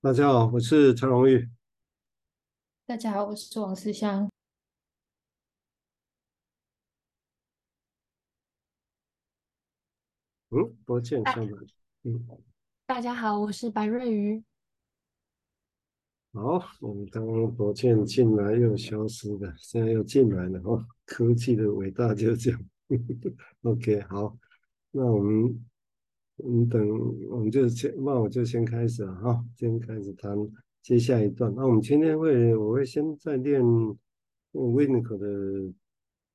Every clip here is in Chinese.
大家好，我是陈荣玉。大家好，我是王思香。嗯，抱歉，上来。嗯，大家好，我是白瑞瑜。好，我们刚刚抱歉进来又消失了，现在又进来了哦。科技的伟大就这样。OK，好，那我们，我们等，我们就先，那我就先开始了哈，先开始谈接下一段。那我们今天会，我会先再练 Winnick 的。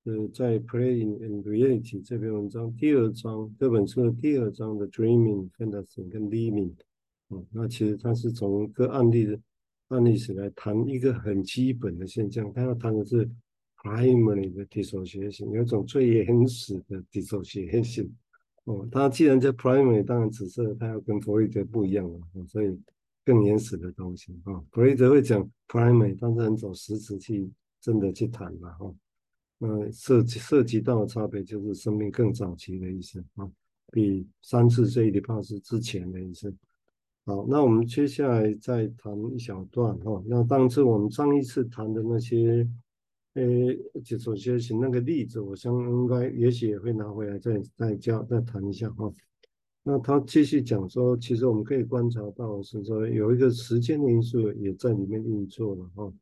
呃，在《Playing in Reality》这篇文章第二章，这本书的第二章的 Dreaming、Fantasy 跟 Living，哦，那其实它是从一个案例的案例史来谈一个很基本的现象，它要谈的是 Primary 的 Dissociation，有一种最原始的 Dissociation。哦，他既然叫 Primary，当然只是他要跟弗洛伊德不一样了，哦，所以更原始的东西啊。弗洛伊德会讲 Primary，但是很走实质去真的去谈了哈。哦呃，涉及涉及到的差别就是生命更早期的意思啊，比三次这一礼拜是之前的意思。好，那我们接下来再谈一小段哈。那当时我们上一次谈的那些，呃，就首先举那个例子，我想应该也许也会拿回来再再教再谈一下哈。那他继续讲说，其实我们可以观察到是说有一个时间的因素也在里面运作了哈。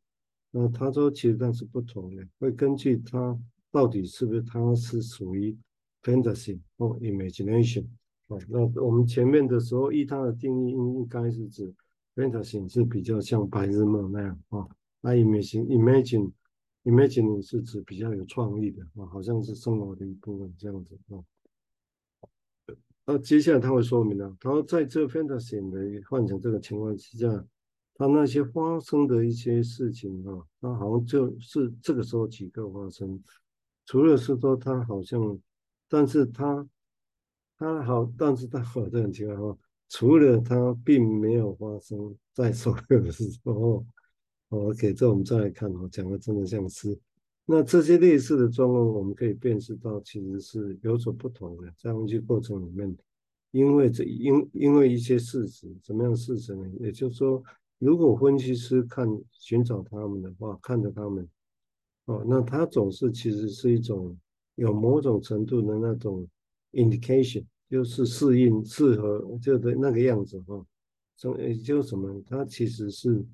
那他说，其实那是不同的，会根据它到底是不是它是属于 fantasy 或 imagination 啊。那我们前面的时候，依它的定义，应该是指 fantasy 是比较像白日梦那样啊。那 imagine imagine imagine 是指比较有创意的啊，好像是生活的一部分这样子啊。那接下来他会说明了，他说在这 fantasy 的幻想这个情况之下。他那些发生的一些事情啊，他好像就是这个时候几个发生，除了是说他好像，但是他他好，但是他好的很奇怪哈，除了他并没有发生在所有的时候，OK，这我们再来看哦，讲的真的像是，那这些类似的状况，我们可以辨识到其实是有所不同的，在分析过程里面，因为这因因为一些事实，什么样的事实呢？也就是说。如果分析师看寻找他们的话，看着他们，哦，那他总是其实是一种有某种程度的那种 indication，就是适应适合就的那个样子哈。从也就是什么，他其实是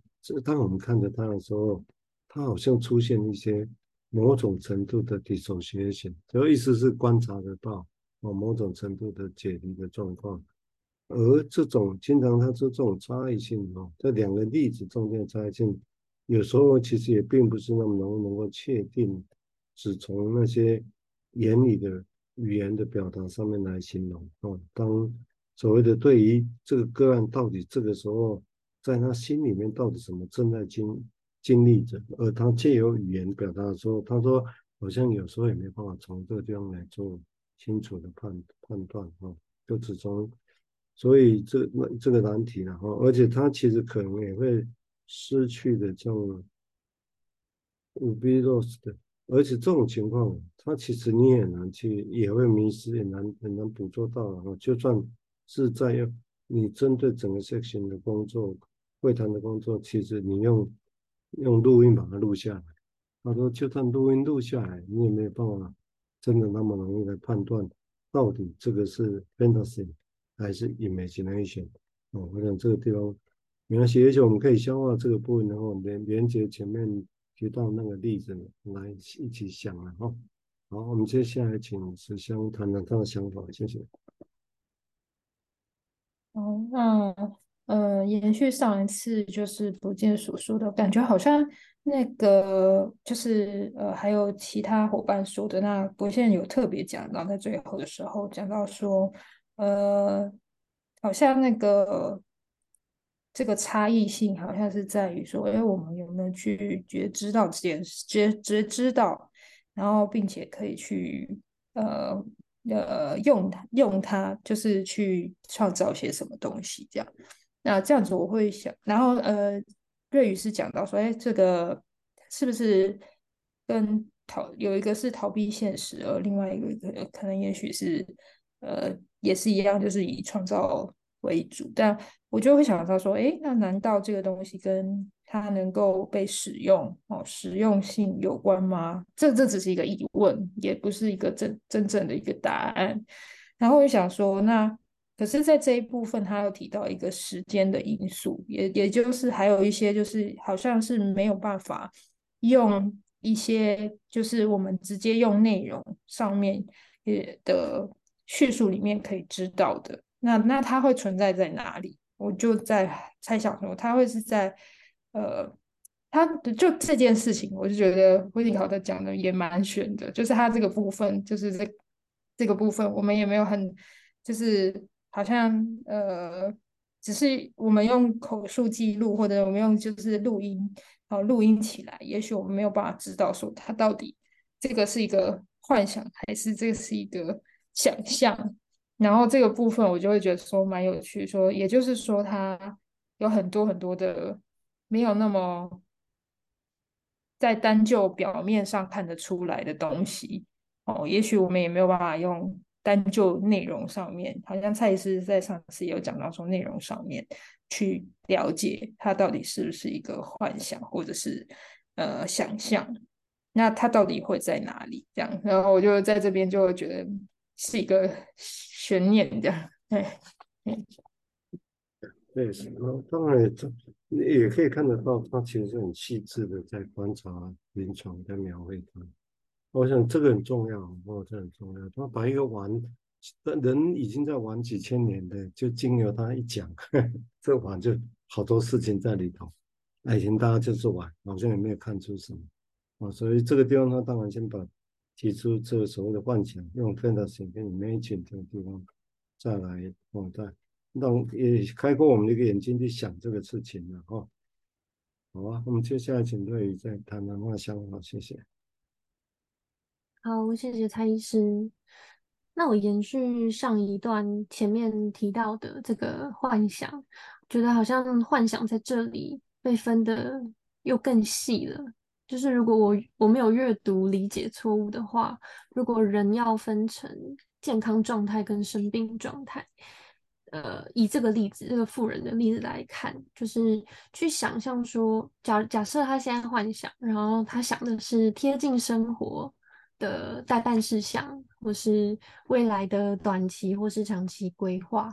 当我们看着他的时候，他好像出现一些某种程度的 dissociation，就意思是观察得到哦某种程度的解离的状况。而这种经常它是这种差异性哦，这两个例子中间差异性，有时候其实也并不是那么能能够确定，只从那些言语的语言的表达上面来形容哦。当所谓的对于这个个案到底这个时候在他心里面到底什么正在经经历着，而他借由语言表达的时候，他说好像有时候也没办法从这个地方来做清楚的判判断哦，就只从。所以这那这个难题了哈，而且他其实可能也会失去的这种 be lost 的，而且这种情况，他其实你也难去，也会迷失，也难很难捕捉到哈。就算是在要你针对整个 section 的工作，会谈的工作，其实你用用录音把它录下来，他说就算录音录下来，你也没有办法真的那么容易来判断到底这个是 fantasy。还是 imagination 哦，我想这个地方没关系，而且我们可以消化这个部分，然后连连接前面提到那个例子来一起想了哈。好，我们接下来请石香谈谈他的想法，谢谢。哦，那呃，延续上一次就是博健所说的，感觉好像那个就是呃，还有其他伙伴说的，那博健有特别讲到，在最后的时候讲到说。呃，好像那个这个差异性，好像是在于说，哎，我们有没有去觉知到这件事，觉觉知道，然后并且可以去呃呃用它用它，就是去创造些什么东西这样。那这样子我会想，然后呃，瑞宇是讲到说，哎，这个是不是跟逃有一个是逃避现实，而另外一个可能也许是呃。也是一样，就是以创造为主。但我就会想到说，诶，那难道这个东西跟它能够被使用哦，实用性有关吗？这这只是一个疑问，也不是一个真真正的一个答案。然后我就想说，那可是在这一部分，他有提到一个时间的因素，也也就是还有一些就是好像是没有办法用一些就是我们直接用内容上面也的叙述里面可以知道的。那那它会存在在哪里？我就在猜想说，它会是在。呃，他就这件事情，我就觉得威尼考特讲的也蛮玄的，就是他这个部分，就是这这个部分，我们也没有很，就是好像呃，只是我们用口述记录，或者我们用就是录音，好录音起来，也许我们没有办法知道说他到底这个是一个幻想，还是这是一个想象。然后这个部分我就会觉得说蛮有趣，说也就是说他有很多很多的。没有那么在单就表面上看得出来的东西哦，也许我们也没有办法用单就内容上面，好像蔡医师在上次也有讲到说内容上面去了解它到底是不是一个幻想或者是呃想象，那它到底会在哪里？这样，然后我就在这边就觉得是一个悬念这样，哎，嗯。对，当然也也可以看得到，他其实是很细致的在观察临床，在描绘它。我想这个很重要，哦，这很重要。他把一个玩，人已经在玩几千年的，就经由他一讲，这玩就好多事情在里头。以前大家就是玩，好像也没有看出什么啊。所以这个地方他当然先把提出这个所谓的幻想，用 fantasy 跟 imagine 这个地方再来哦，再。让也开阔我们的一个眼睛去想这个事情了哈。好啊，我们接下来请瑞宇再谈谈他的想法，谢谢。好，谢谢蔡医师。那我延续上一段前面提到的这个幻想，觉得好像幻想在这里被分的又更细了。就是如果我我没有阅读理解错误的话，如果人要分成健康状态跟生病状态。呃，以这个例子，这个富人的例子来看，就是去想象说，假假设他现在幻想，然后他想的是贴近生活的待办事项，或是未来的短期或是长期规划。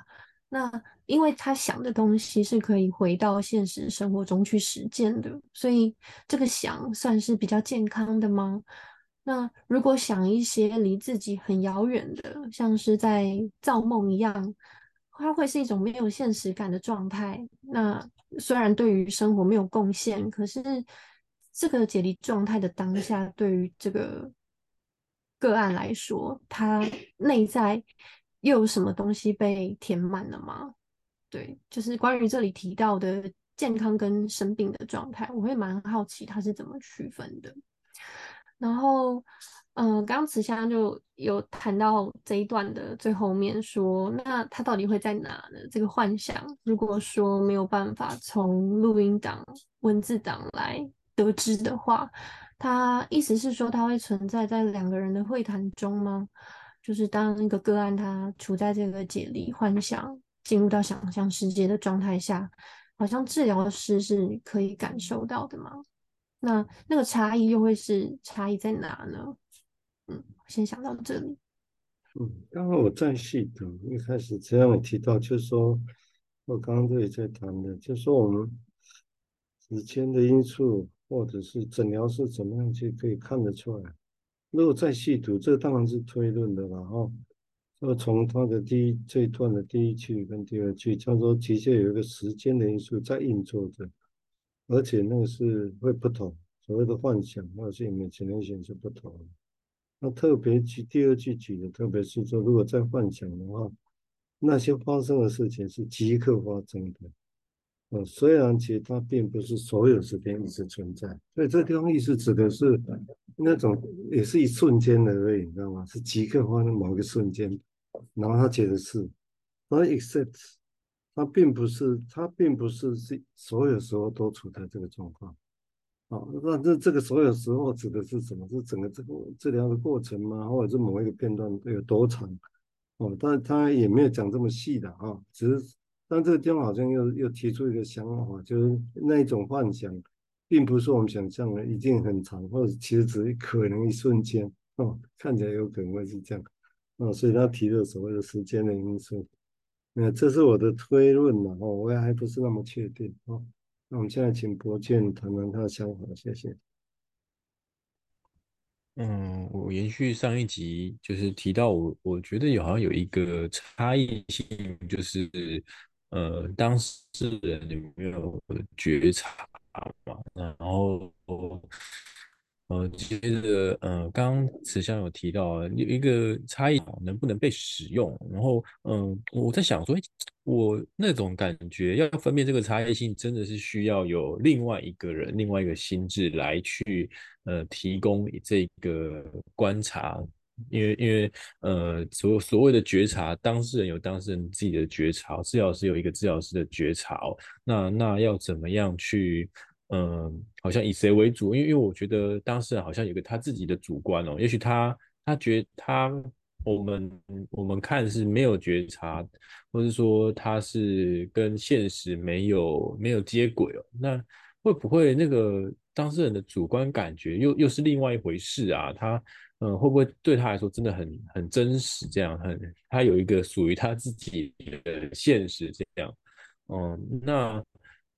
那因为他想的东西是可以回到现实生活中去实践的，所以这个想算是比较健康的吗？那如果想一些离自己很遥远的，像是在造梦一样。它会是一种没有现实感的状态。那虽然对于生活没有贡献，可是这个解离状态的当下，对于这个个案来说，他内在又有什么东西被填满了吗？对，就是关于这里提到的健康跟生病的状态，我会蛮好奇他是怎么区分的。然后。嗯、呃，刚刚慈香就有谈到这一段的最后面说，那他到底会在哪呢？这个幻想，如果说没有办法从录音档、文字档来得知的话，他意思是说，他会存在在两个人的会谈中吗？就是当一个个案他处在这个解离、幻想、进入到想象世界的状态下，好像治疗师是可以感受到的吗？那那个差异又会是差异在哪呢？嗯，先想到这里。嗯，刚刚我再细读，一开始这样也提到，就是说，我刚刚这里在谈的，就是说我们时间的因素，或者是诊疗是怎么样去可以看得出来。如果再细读，这当然是推论的了哈。就从他的第一这一段的第一句跟第二句，叫做的确有一个时间的因素在运作着，而且那个是会不同，所谓的幻想或者是 imagination 是不同。那特别举第二句举的，特别是说，如果在幻想的话，那些发生的事情是即刻发生的。呃，虽然其实它并不是所有时间一直存在，所以这个地方意思指的是那种也是一瞬间的而已，你知道吗？是即刻发生某一个瞬间，然后他觉得是，而 except 它并不是，它并不是是所有时候都处在这个状况。哦，那这这个所有时候指的是什么？是整个这个治疗的过程吗？或者是某一个片段有多长？哦，但他也没有讲这么细的啊，只是但这个地方好像又又提出一个想法，就是那一种幻想，并不是我们想象的一定很长，或者其实只可能一瞬间哦，看起来有可能会是这样哦，所以他提了所谓的时间的因素。那这是我的推论了哦，我也还不是那么确定哦。那我们现在请柏健谈谈他的想法，谢谢。嗯，我延续上一集，就是提到我，我觉得有好像有一个差异性，就是呃，当事人有没有觉察嘛？然后。呃，接着，呃，刚刚慈祥有提到有一个差异能不能被使用，然后，嗯、我在想说，我那种感觉要分辨这个差异性，真的是需要有另外一个人、另外一个心智来去，呃，提供这个观察，因为，因为，呃，所所谓的觉察，当事人有当事人自己的觉察，治疗师有一个治疗师的觉察，那那要怎么样去？嗯，好像以谁为主？因为因为我觉得当事人好像有个他自己的主观哦，也许他他觉他我们我们看是没有觉察，或者说他是跟现实没有没有接轨哦。那会不会那个当事人的主观感觉又又是另外一回事啊？他嗯会不会对他来说真的很很真实？这样很他有一个属于他自己的现实这样？嗯，那。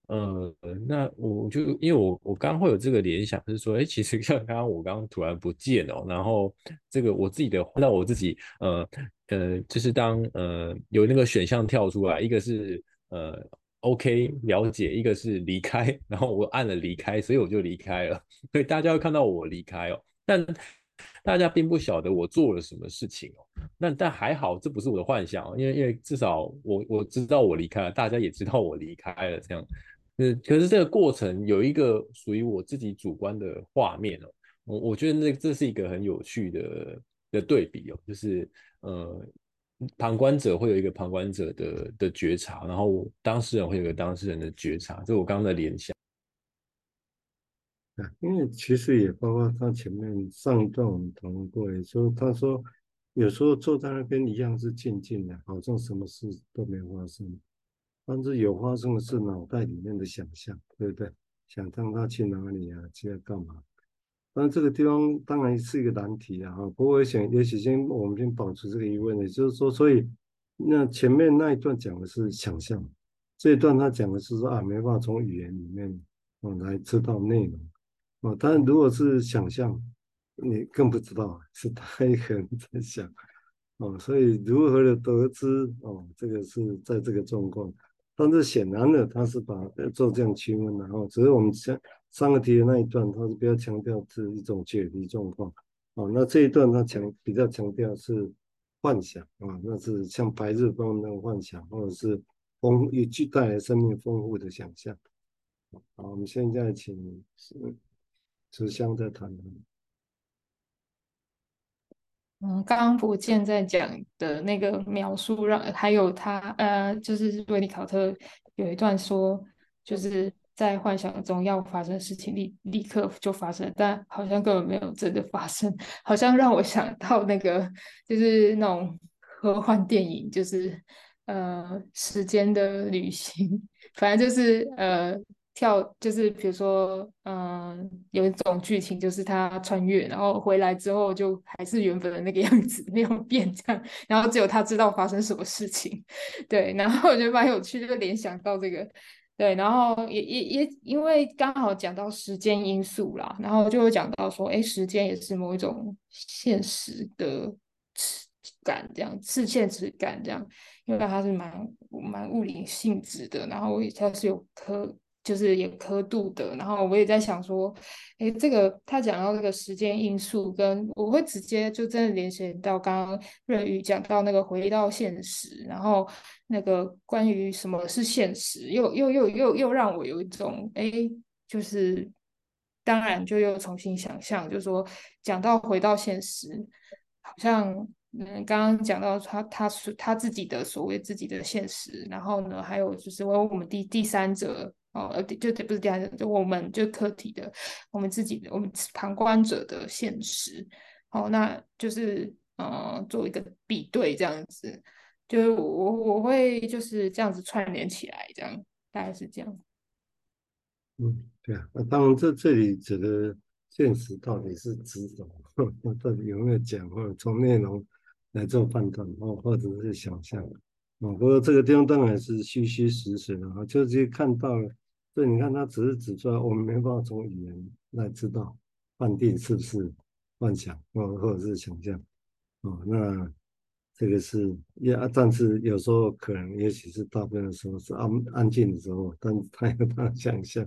呃，那我就因为我我刚刚会有这个联想，是说，哎，其实像刚刚我刚刚突然不见哦，然后这个我自己的，那我自己，呃呃，就是当呃有那个选项跳出来，一个是呃 OK 了解，一个是离开，然后我按了离开，所以我就离开了，所以大家会看到我离开哦，但大家并不晓得我做了什么事情哦，那但还好，这不是我的幻想，因为因为至少我我知道我离开了，大家也知道我离开了，这样。嗯，可是这个过程有一个属于我自己主观的画面哦，我我觉得那这是一个很有趣的的对比哦，就是呃，旁观者会有一个旁观者的的觉察，然后当事人会有一个当事人的觉察，这是我刚刚的联想。因为其实也包括他前面上一段我们讨论过，也说他说有时候坐在那边一样是静静的，好像什么事都没发生。但是有发生的是脑袋里面的想象，对不对？想让他去哪里啊？去要干嘛？但这个地方当然是一个难题啊！不过我想，也许先我们先保持这个疑问，也就是说，所以那前面那一段讲的是想象，这一段他讲的是说啊，没办法从语言里面啊来知道内容啊。当然，如果是想象，你更不知道是他一个人在想哦。所以如何的得知哦？这个是在这个状况。但是显然的，他是把做这样区分，然后只是我们上上个题的那一段，他是比较强调是一种解离状况，哦，那这一段他强比较强调是幻想啊，那是像白日光那种幻想，或者是丰有具带来生命丰富的想象。好，我们现在请慈香在谈。嗯，刚刚柏健在讲的那个描述让，让还有他呃，就是威尼考特有一段说，就是在幻想中要发生的事情立立刻就发生，但好像根本没有真的发生，好像让我想到那个就是那种科幻电影，就是呃时间的旅行，反正就是呃。跳就是比如说，嗯，有一种剧情就是他穿越，然后回来之后就还是原本的那个样子，没有变这样，然后只有他知道发生什么事情，对，然后我觉得蛮有趣，就联想到这个，对，然后也也也因为刚好讲到时间因素啦，然后就会讲到说，哎，时间也是某一种现实的次感，这样次现实感这样，因为它是蛮蛮物理性质的，然后它是有可。就是有刻度的，然后我也在想说，哎，这个他讲到这个时间因素，跟我会直接就真的联想到刚刚润宇讲到那个回到现实，然后那个关于什么是现实，又又又又又让我有一种哎，就是当然就又重新想象，就是说讲到回到现实，好像嗯刚刚讲到他他是他自己的所谓自己的现实，然后呢还有就是我我们第第三者。哦，呃，就不是第二，就我们就课题的，我们自己的，我们旁观者的现实。哦，那就是呃，做一个比对这样子。就是我我会就是这样子串联起来，这样大概是这样。嗯，对啊，那当然这这里指的现实到底是指什么？到底有没有讲，或者从内容来做判断，或或者是想象？哦，不过这个地方当然是虚虚实实的啊，就是看到。所以你看，他只是指出来，我们没办法从语言来知道判定是不是幻想，或或者是想象。哦，那这个是也，但是有时候可能，也许是大部分的时候是安安静的时候，但他有他的想象。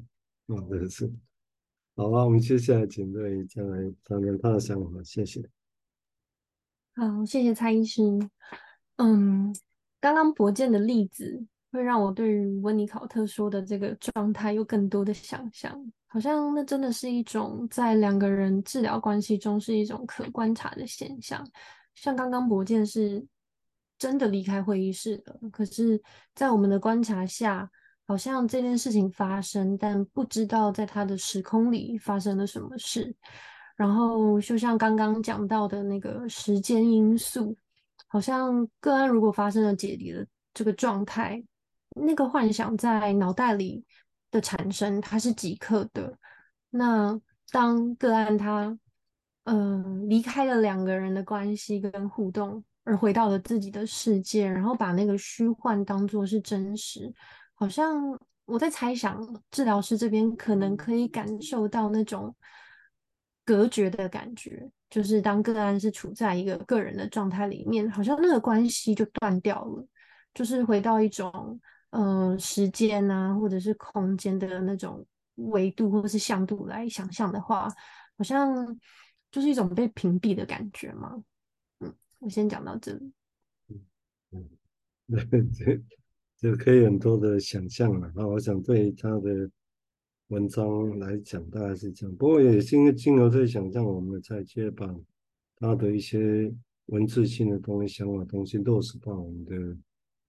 哦，这个是。好吧，我们接下来请瑞再来谈谈他的想法，谢谢。好，谢谢蔡医师。嗯。刚刚博建的例子会让我对于温尼考特说的这个状态有更多的想象，好像那真的是一种在两个人治疗关系中是一种可观察的现象。像刚刚博健是真的离开会议室了，可是，在我们的观察下，好像这件事情发生，但不知道在他的时空里发生了什么事。然后，就像刚刚讲到的那个时间因素。好像个案如果发生了解离的这个状态，那个幻想在脑袋里的产生，它是即刻的。那当个案他嗯、呃、离开了两个人的关系跟互动，而回到了自己的世界，然后把那个虚幻当作是真实，好像我在猜想，治疗师这边可能可以感受到那种隔绝的感觉。就是当个案是处在一个个人的状态里面，好像那个关系就断掉了，就是回到一种嗯、呃、时间啊，或者是空间的那种维度或者是向度来想象的话，好像就是一种被屏蔽的感觉嘛。嗯，我先讲到这里。嗯嗯，这这可以很多的想象了。那我想对他的。文章来讲大概是这样，不过也是因为经由这想象，我们才去把他的一些文字性的东西、想法东西落实到我们的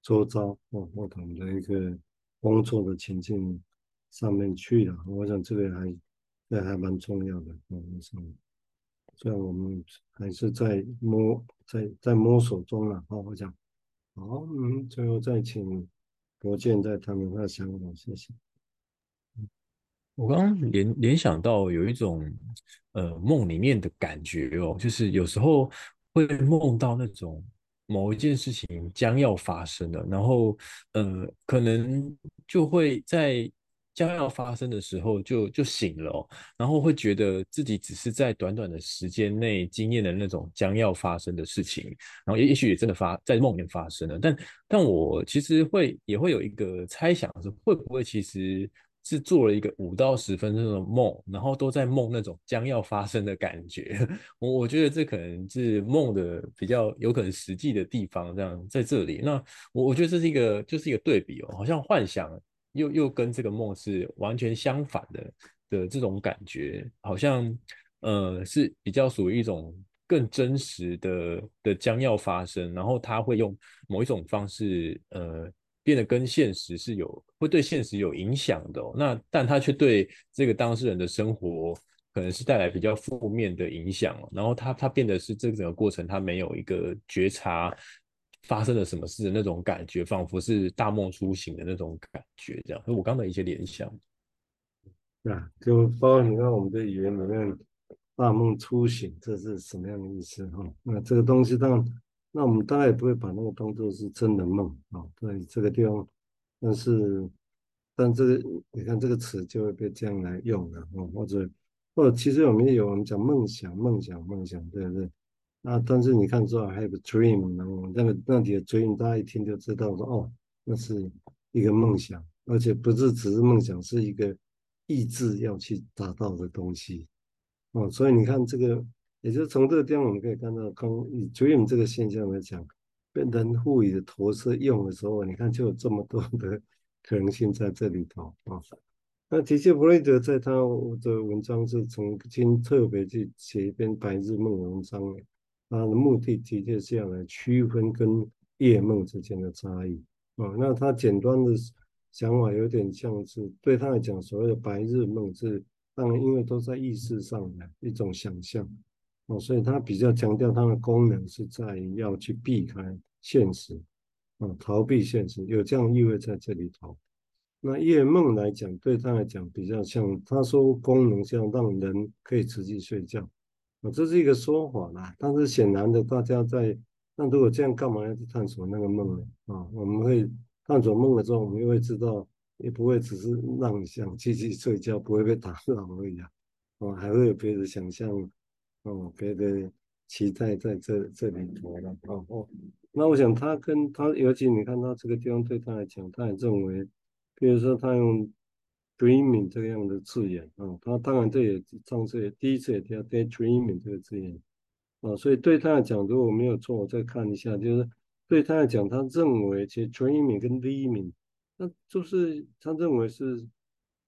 周遭或或者我们的一个工作的情境上面去了。我想这个还这还蛮重要的。嗯，虽然我们还是在摸在在摸索中了。好，我讲好，嗯，最后再请博健再谈谈他的想法，谢谢。我刚刚联联想到有一种呃梦里面的感觉哦，就是有时候会梦到那种某一件事情将要发生了，然后呃可能就会在将要发生的时候就就醒了，然后会觉得自己只是在短短的时间内经验的那种将要发生的事情，然后也也许也真的发在梦里面发生了，但但我其实会也会有一个猜想是会不会其实。是做了一个五到十分钟的梦，然后都在梦那种将要发生的感觉。我我觉得这可能是梦的比较有可能实际的地方，这样在这里。那我我觉得这是一个就是一个对比哦，好像幻想又又跟这个梦是完全相反的的这种感觉，好像呃是比较属于一种更真实的的将要发生，然后他会用某一种方式呃。变得跟现实是有会对现实有影响的，那但他却对这个当事人的生活可能是带来比较负面的影响，然后他他变得是这整个过程他没有一个觉察发生了什么事的那种感觉，仿佛是大梦初醒的那种感觉，这样。所以我刚刚的一些联想，对啊，就包括你看我们的语言里面“大梦初醒”这是什么样的意思哈？那这个东西当然。那我们当然也不会把那个当做是真的梦啊，对这个地方，但是，但这个你看这个词就会被这样来用了啊，或者或者其实我们也有我们讲梦想、梦想、梦想，对不对？那但是你看说 I have a dream，然后那个那里的 dream，大家一听就知道说哦，那是一个梦想，而且不是只是梦想，是一个意志要去达到的东西哦，所以你看这个。也就是从这个地方，我们可以看到，刚以 dream 这个现象来讲，被人赋予的投射用的时候，你看就有这么多的可能性在这里头啊。那的确，弗雷德在他的文章是曾经特别去写一篇白日梦文章，他的目的的确是要来区分跟夜梦之间的差异啊。那他简单的想法有点像是对他来讲，所谓的白日梦是当然因为都在意识上的一种想象。哦，所以它比较强调它的功能是在于要去避开现实，啊，逃避现实，有这样意味在这里头。那夜梦来讲，对他来讲比较像，他说功能像让人可以持续睡觉，啊，这是一个说法啦。但是显然的，大家在那如果这样，干嘛要去探索那个梦呢？啊，我们会探索梦的时候，我们又会知道，也不会只是让你想继续睡觉，不会被打扰而已啊，哦，还会有别的想象，哦，别的期待在这这里头了，哦哦。那我想他跟他，尤其你看他这个地方对他来讲，他也认为。比如说，他用 dreaming 这样的字眼啊，他当然这也上次也第一次也提到 dreaming 这个字眼啊，所以对他来讲，如果我没有错，我再看一下，就是对他来讲，他认为其实 dreaming 跟 dreaming，那就是他认为是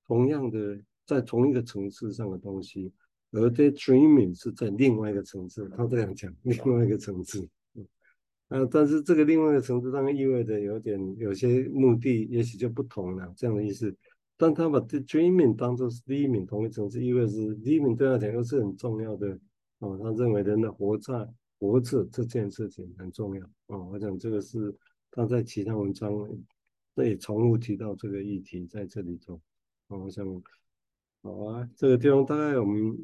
同样的，在同一个层次上的东西，而对 dreaming 是在另外一个层次，他这样讲，另外一个层次。啊，但是这个另外一个层次当然意味着有点有些目的，也许就不同了，这样的意思。但他把 dreaming 当作是 living 同一层次，意味着 living 对他讲又是很重要的。哦，他认为人的活在活着这件事情很重要。哦，我想这个是他在其他文章那也重复提到这个议题在这里头。哦，我想好啊，这个地方大概我们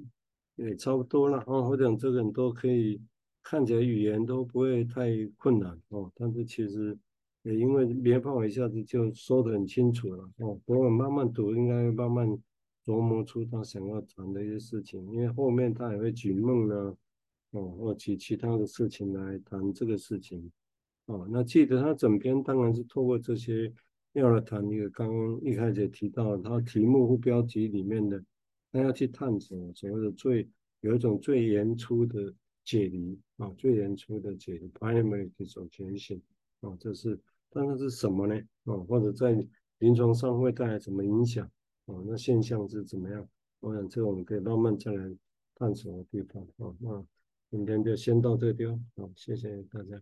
也差不多了。哦，我想这个很多可以。看起来语言都不会太困难哦，但是其实也因为没办法一下子就说得很清楚了哦。不过慢慢读，应该慢慢琢磨出他想要谈的一些事情，因为后面他也会举梦呢，哦，或举其他的事情来谈这个事情哦。那记得他整篇当然是透过这些要来谈一个刚刚一开始提到他题目或标题里面的，他要去探索所谓的最有一种最原初的。解离啊，最原初的解离，primary dissociation 啊，这是，但是是什么呢？啊，或者在临床上会带来什么影响？啊，那现象是怎么样？我想这个我们可以慢慢再来探索的地方啊。那今天就先到这个地方，好，谢谢大家。